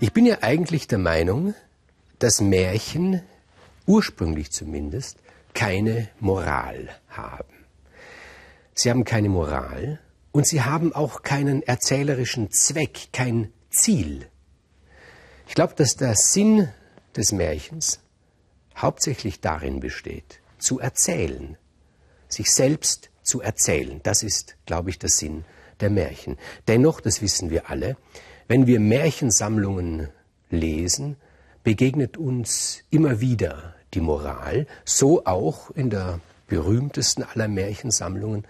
Ich bin ja eigentlich der Meinung, dass Märchen, ursprünglich zumindest, keine Moral haben. Sie haben keine Moral und sie haben auch keinen erzählerischen Zweck, kein Ziel. Ich glaube, dass der Sinn des Märchens hauptsächlich darin besteht, zu erzählen, sich selbst zu erzählen. Das ist, glaube ich, der Sinn der Märchen. Dennoch, das wissen wir alle, wenn wir Märchensammlungen lesen, begegnet uns immer wieder die Moral, so auch in der berühmtesten aller Märchensammlungen,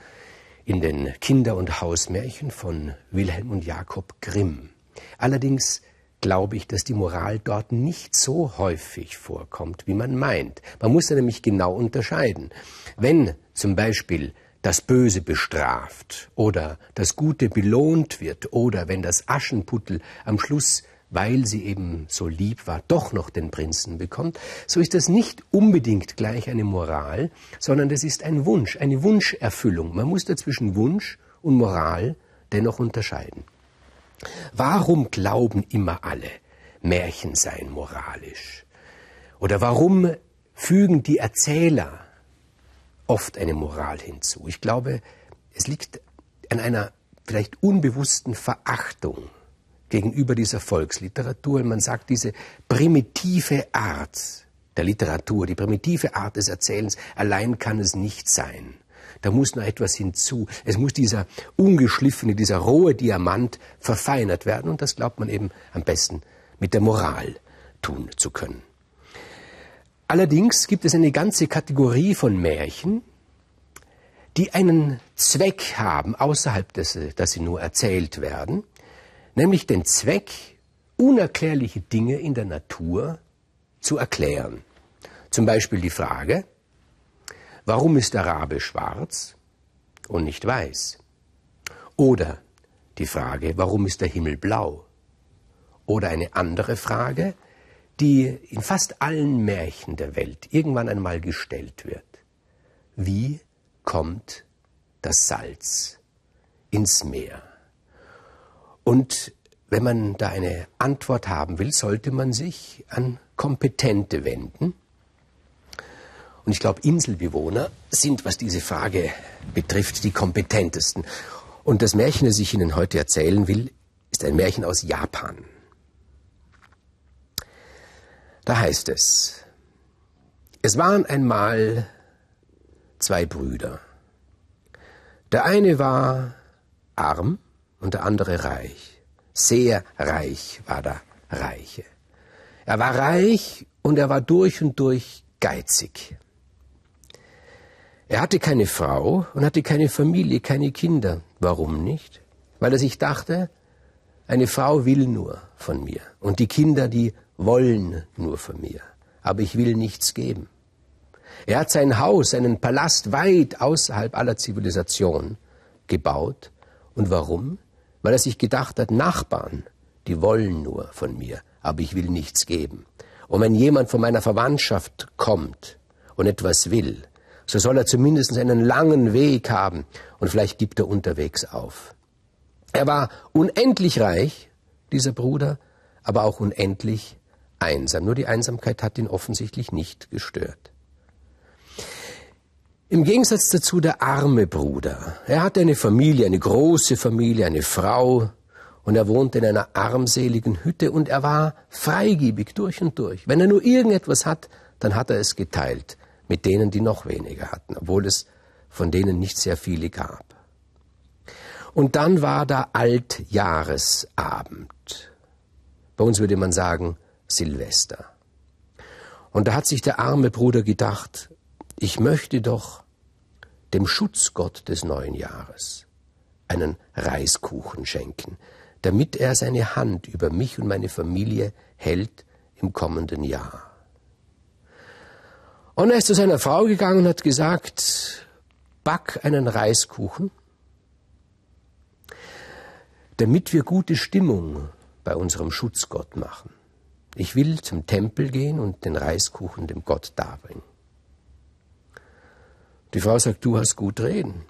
in den Kinder- und Hausmärchen von Wilhelm und Jakob Grimm. Allerdings glaube ich, dass die Moral dort nicht so häufig vorkommt, wie man meint. Man muss ja nämlich genau unterscheiden. Wenn zum Beispiel das Böse bestraft oder das Gute belohnt wird oder wenn das Aschenputtel am Schluss, weil sie eben so lieb war, doch noch den Prinzen bekommt, so ist das nicht unbedingt gleich eine Moral, sondern das ist ein Wunsch, eine Wunscherfüllung. Man muss dazwischen Wunsch und Moral dennoch unterscheiden. Warum glauben immer alle, Märchen seien moralisch? Oder warum fügen die Erzähler oft eine Moral hinzu? Ich glaube, es liegt an einer vielleicht unbewussten Verachtung gegenüber dieser Volksliteratur. Man sagt, diese primitive Art der Literatur, die primitive Art des Erzählens, allein kann es nicht sein. Da muss noch etwas hinzu. Es muss dieser ungeschliffene, dieser rohe Diamant verfeinert werden. Und das glaubt man eben am besten mit der Moral tun zu können. Allerdings gibt es eine ganze Kategorie von Märchen, die einen Zweck haben, außerhalb des, dass sie nur erzählt werden, nämlich den Zweck, unerklärliche Dinge in der Natur zu erklären. Zum Beispiel die Frage, Warum ist der Rabe schwarz und nicht weiß? Oder die Frage, warum ist der Himmel blau? Oder eine andere Frage, die in fast allen Märchen der Welt irgendwann einmal gestellt wird. Wie kommt das Salz ins Meer? Und wenn man da eine Antwort haben will, sollte man sich an Kompetente wenden, und ich glaube, Inselbewohner sind, was diese Frage betrifft, die kompetentesten. Und das Märchen, das ich Ihnen heute erzählen will, ist ein Märchen aus Japan. Da heißt es, es waren einmal zwei Brüder. Der eine war arm und der andere reich. Sehr reich war der Reiche. Er war reich und er war durch und durch geizig. Er hatte keine Frau und hatte keine Familie, keine Kinder. Warum nicht? Weil er sich dachte, eine Frau will nur von mir und die Kinder, die wollen nur von mir. Aber ich will nichts geben. Er hat sein Haus, seinen Palast weit außerhalb aller Zivilisation gebaut. Und warum? Weil er sich gedacht hat, Nachbarn, die wollen nur von mir, aber ich will nichts geben. Und wenn jemand von meiner Verwandtschaft kommt und etwas will, so soll er zumindest einen langen Weg haben und vielleicht gibt er unterwegs auf. Er war unendlich reich, dieser Bruder, aber auch unendlich einsam. Nur die Einsamkeit hat ihn offensichtlich nicht gestört. Im Gegensatz dazu der arme Bruder. Er hatte eine Familie, eine große Familie, eine Frau, und er wohnte in einer armseligen Hütte und er war freigebig durch und durch. Wenn er nur irgendetwas hat, dann hat er es geteilt mit denen, die noch weniger hatten, obwohl es von denen nicht sehr viele gab. Und dann war da Altjahresabend. Bei uns würde man sagen Silvester. Und da hat sich der arme Bruder gedacht, ich möchte doch dem Schutzgott des neuen Jahres einen Reiskuchen schenken, damit er seine Hand über mich und meine Familie hält im kommenden Jahr. Und er ist zu seiner Frau gegangen und hat gesagt, back einen Reiskuchen, damit wir gute Stimmung bei unserem Schutzgott machen. Ich will zum Tempel gehen und den Reiskuchen dem Gott darbringen. Die Frau sagt, du hast gut reden.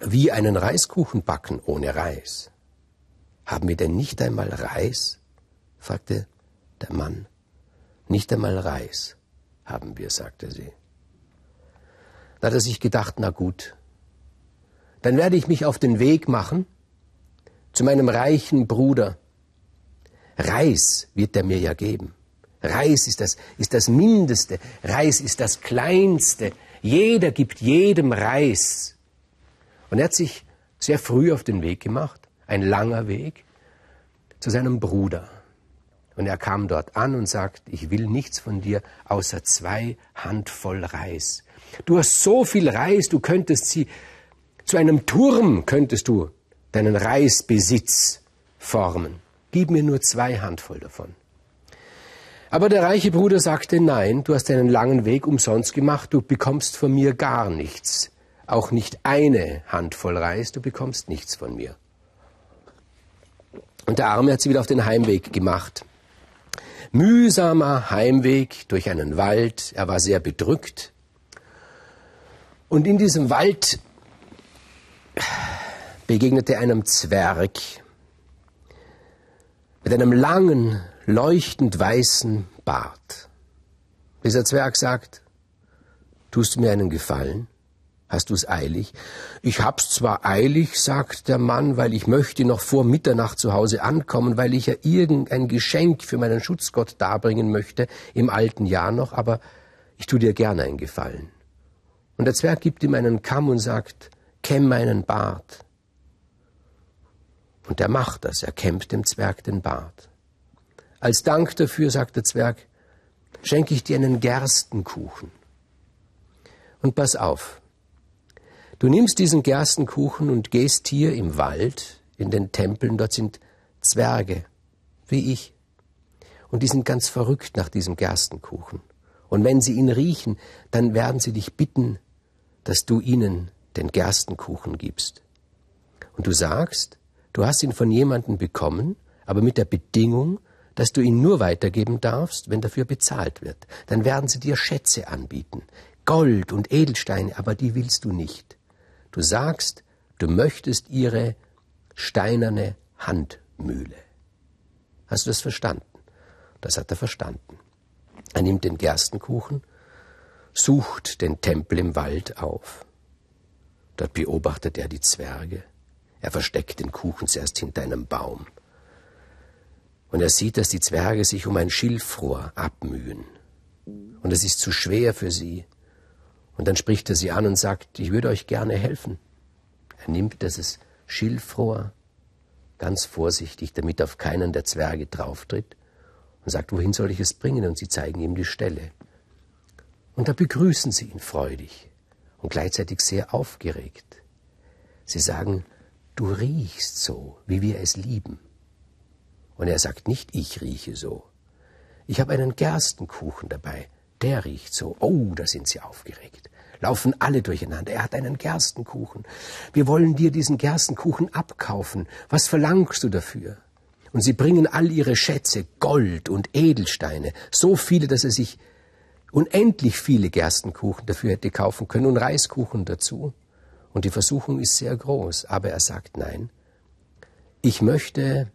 Wie einen Reiskuchen backen ohne Reis? Haben wir denn nicht einmal Reis fragte der Mann. Nicht einmal Reis haben wir, sagte sie. Da hat er sich gedacht, na gut, dann werde ich mich auf den Weg machen zu meinem reichen Bruder. Reis wird er mir ja geben. Reis ist das, ist das Mindeste. Reis ist das Kleinste. Jeder gibt jedem Reis. Und er hat sich sehr früh auf den Weg gemacht, ein langer Weg, zu seinem Bruder. Und er kam dort an und sagt, ich will nichts von dir außer zwei Handvoll Reis. Du hast so viel Reis, du könntest sie zu einem Turm könntest du deinen Reisbesitz formen. Gib mir nur zwei Handvoll davon. Aber der reiche Bruder sagte, nein, du hast einen langen Weg umsonst gemacht, du bekommst von mir gar nichts. Auch nicht eine Handvoll Reis, du bekommst nichts von mir. Und der Arme hat sie wieder auf den Heimweg gemacht. Mühsamer Heimweg durch einen Wald, er war sehr bedrückt. Und in diesem Wald begegnete einem Zwerg mit einem langen, leuchtend weißen Bart. Dieser Zwerg sagt, tust du mir einen Gefallen? Hast du es eilig? Ich hab's zwar eilig, sagt der Mann, weil ich möchte noch vor Mitternacht zu Hause ankommen, weil ich ja irgendein Geschenk für meinen Schutzgott darbringen möchte, im alten Jahr noch, aber ich tu dir gerne einen Gefallen. Und der Zwerg gibt ihm einen Kamm und sagt, kämm meinen Bart. Und er macht das, er kämmt dem Zwerg den Bart. Als Dank dafür, sagt der Zwerg, schenke ich dir einen Gerstenkuchen. Und pass auf, du nimmst diesen Gerstenkuchen und gehst hier im Wald, in den Tempeln, dort sind Zwerge, wie ich. Und die sind ganz verrückt nach diesem Gerstenkuchen. Und wenn sie ihn riechen, dann werden sie dich bitten, dass du ihnen den Gerstenkuchen gibst. Und du sagst, Du hast ihn von jemandem bekommen, aber mit der Bedingung, dass du ihn nur weitergeben darfst, wenn dafür bezahlt wird. Dann werden sie dir Schätze anbieten, Gold und Edelsteine, aber die willst du nicht. Du sagst, du möchtest ihre steinerne Handmühle. Hast du das verstanden? Das hat er verstanden. Er nimmt den Gerstenkuchen, sucht den Tempel im Wald auf. Dort beobachtet er die Zwerge. Er versteckt den Kuchen zuerst hinter einem Baum. Und er sieht, dass die Zwerge sich um ein Schilfrohr abmühen. Und es ist zu schwer für sie. Und dann spricht er sie an und sagt, ich würde euch gerne helfen. Er nimmt dieses Schilfrohr ganz vorsichtig, damit auf keinen der Zwerge drauftritt, und sagt, wohin soll ich es bringen? Und sie zeigen ihm die Stelle. Und da begrüßen sie ihn freudig und gleichzeitig sehr aufgeregt. Sie sagen, du riechst so, wie wir es lieben. Und er sagt nicht, ich rieche so. Ich habe einen Gerstenkuchen dabei, der riecht so. Oh, da sind sie aufgeregt. Laufen alle durcheinander. Er hat einen Gerstenkuchen. Wir wollen dir diesen Gerstenkuchen abkaufen. Was verlangst du dafür? Und sie bringen all ihre Schätze, Gold und Edelsteine, so viele, dass er sich unendlich viele Gerstenkuchen dafür hätte kaufen können und Reiskuchen dazu. Und die Versuchung ist sehr groß, aber er sagt nein. Ich möchte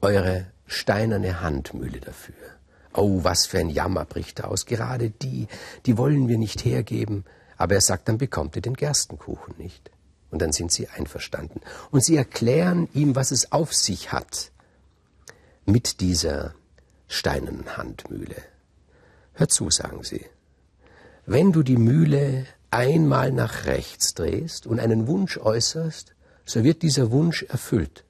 eure steinerne Handmühle dafür. Oh, was für ein Jammer bricht da aus. Gerade die, die wollen wir nicht hergeben. Aber er sagt, dann bekommt ihr den Gerstenkuchen nicht. Und dann sind sie einverstanden. Und sie erklären ihm, was es auf sich hat mit dieser steinernen Handmühle. Hör zu, sagen sie. Wenn du die Mühle einmal nach rechts drehst und einen Wunsch äußerst, so wird dieser Wunsch erfüllt.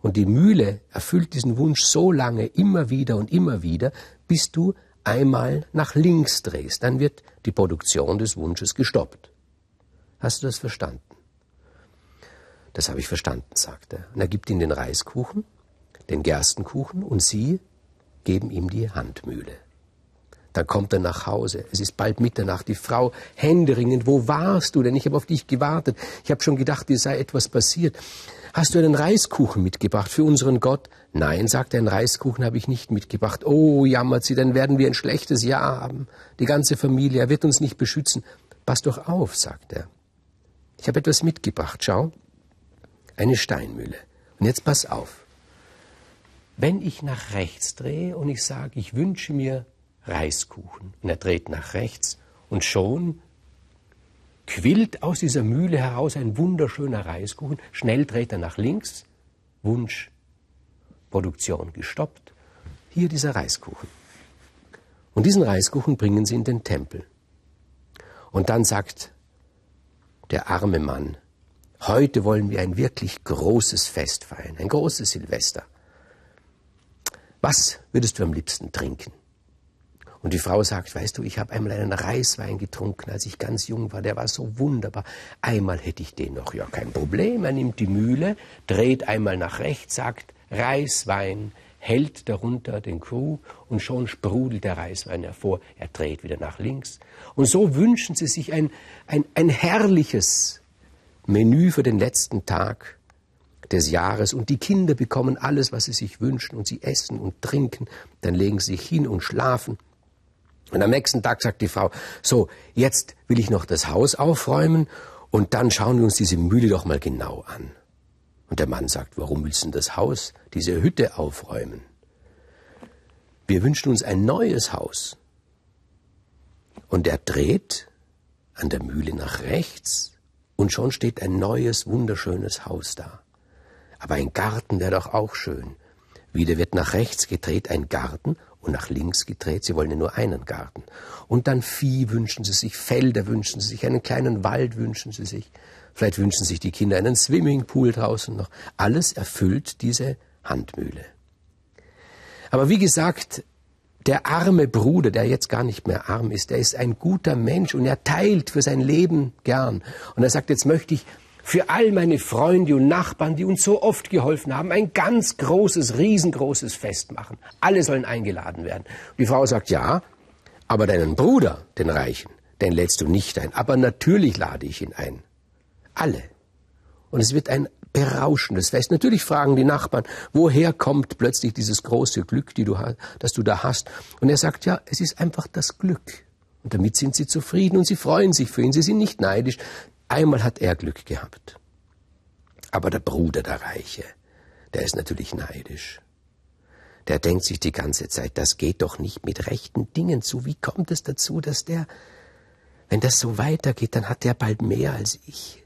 Und die Mühle erfüllt diesen Wunsch so lange immer wieder und immer wieder, bis du einmal nach links drehst. Dann wird die Produktion des Wunsches gestoppt. Hast du das verstanden? Das habe ich verstanden, sagt er. Und er gibt ihm den Reiskuchen, den Gerstenkuchen und sie geben ihm die Handmühle. Dann kommt er nach Hause. Es ist bald Mitternacht. Die Frau händeringend, wo warst du denn? Ich habe auf dich gewartet. Ich habe schon gedacht, dir sei etwas passiert. Hast du einen Reiskuchen mitgebracht für unseren Gott? Nein, sagt er, einen Reiskuchen habe ich nicht mitgebracht. Oh, jammert sie, dann werden wir ein schlechtes Jahr haben. Die ganze Familie, er wird uns nicht beschützen. Pass doch auf, sagt er. Ich habe etwas mitgebracht, schau. Eine Steinmühle. Und jetzt pass auf. wenn ich nach rechts drehe und ich sage, ich wünsche mir Reiskuchen, und er dreht nach rechts und schon quillt aus dieser Mühle heraus ein wunderschöner Reiskuchen, schnell dreht er nach links, Wunsch, Produktion gestoppt, hier dieser Reiskuchen. Und diesen Reiskuchen bringen sie in den Tempel. Und dann sagt der arme Mann, heute wollen wir ein wirklich großes Fest feiern, ein großes Silvester. Was würdest du am liebsten trinken? Und die Frau sagt, weißt du, ich habe einmal einen Reiswein getrunken, als ich ganz jung war, der war so wunderbar. Einmal hätte ich den noch, ja kein Problem. Er nimmt die Mühle, dreht einmal nach rechts, sagt Reiswein, hält darunter den Kuh und schon sprudelt der Reiswein hervor. Er dreht wieder nach links. Und so wünschen sie sich ein, ein, ein herrliches Menü für den letzten Tag des Jahres und die Kinder bekommen alles, was sie sich wünschen und sie essen und trinken, dann legen sie sich hin und schlafen. Und am nächsten Tag sagt die Frau, so, jetzt will ich noch das Haus aufräumen und dann schauen wir uns diese Mühle doch mal genau an. Und der Mann sagt, warum willst du denn das Haus, diese Hütte aufräumen? Wir wünschen uns ein neues Haus. Und er dreht an der Mühle nach rechts und schon steht ein neues, wunderschönes Haus da. Aber ein Garten wäre doch auch schön. Wieder wird nach rechts gedreht ein Garten und nach links gedreht. Sie wollen ja nur einen Garten. Und dann Vieh wünschen sie sich, Felder wünschen sie sich, einen kleinen Wald wünschen sie sich. Vielleicht wünschen sich die Kinder einen Swimmingpool draußen noch. Alles erfüllt diese Handmühle. Aber wie gesagt, der arme Bruder, der jetzt gar nicht mehr arm ist, der ist ein guter Mensch und er teilt für sein Leben gern. Und er sagt, jetzt möchte ich für all meine Freunde und Nachbarn, die uns so oft geholfen haben, ein ganz großes, riesengroßes Fest machen. Alle sollen eingeladen werden. Die Frau sagt, ja, aber deinen Bruder, den Reichen, den lädst du nicht ein. Aber natürlich lade ich ihn ein. Alle. Und es wird ein berauschendes Fest. Natürlich fragen die Nachbarn, woher kommt plötzlich dieses große Glück, die du, das du da hast? Und er sagt, ja, es ist einfach das Glück. Und damit sind sie zufrieden und sie freuen sich für ihn. Sie sind nicht neidisch. Einmal hat er Glück gehabt. Aber der Bruder, der Reiche, der ist natürlich neidisch. Der denkt sich die ganze Zeit, das geht doch nicht mit rechten Dingen zu. Wie kommt es dazu, dass der, wenn das so weitergeht, dann hat der bald mehr als ich.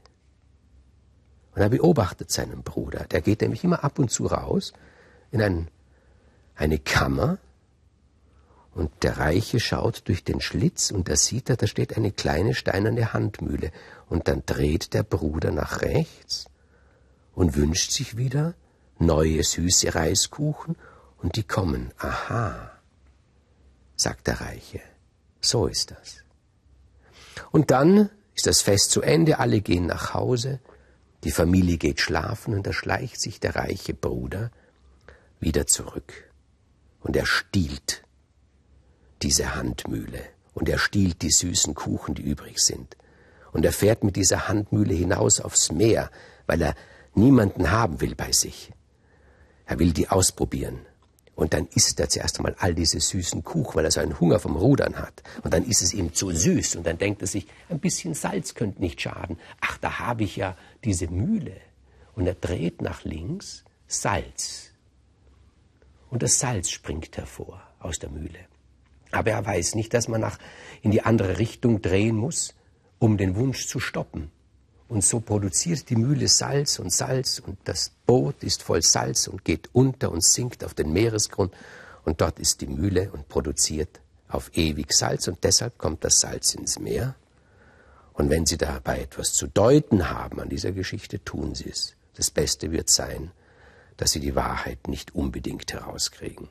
Und er beobachtet seinen Bruder. Der geht nämlich immer ab und zu raus in ein, eine Kammer und der Reiche schaut durch den Schlitz und da sieht er, da steht eine kleine steinerne Handmühle. Und dann dreht der Bruder nach rechts und wünscht sich wieder neue süße Reiskuchen und die kommen. Aha, sagt der Reiche. So ist das. Und dann ist das Fest zu Ende, alle gehen nach Hause, die Familie geht schlafen und da schleicht sich der reiche Bruder wieder zurück. Und er stiehlt diese Handmühle und er stiehlt die süßen Kuchen, die übrig sind. Und er fährt mit dieser Handmühle hinaus aufs Meer, weil er niemanden haben will bei sich. Er will die ausprobieren. Und dann isst er zuerst einmal all diese süßen Kuchen, weil er so einen Hunger vom Rudern hat. Und dann ist es ihm zu süß. Und dann denkt er sich, ein bisschen Salz könnte nicht schaden. Ach, da habe ich ja diese Mühle. Und er dreht nach links Salz. Und das Salz springt hervor aus der Mühle. Aber er weiß nicht, dass man nach, in die andere Richtung drehen muss, um den Wunsch zu stoppen. Und so produziert die Mühle Salz und Salz und das Boot ist voll Salz und geht unter und sinkt auf den Meeresgrund und dort ist die Mühle und produziert auf ewig Salz und deshalb kommt das Salz ins Meer. Und wenn Sie dabei etwas zu deuten haben an dieser Geschichte, tun Sie es. Das Beste wird sein, dass Sie die Wahrheit nicht unbedingt herauskriegen.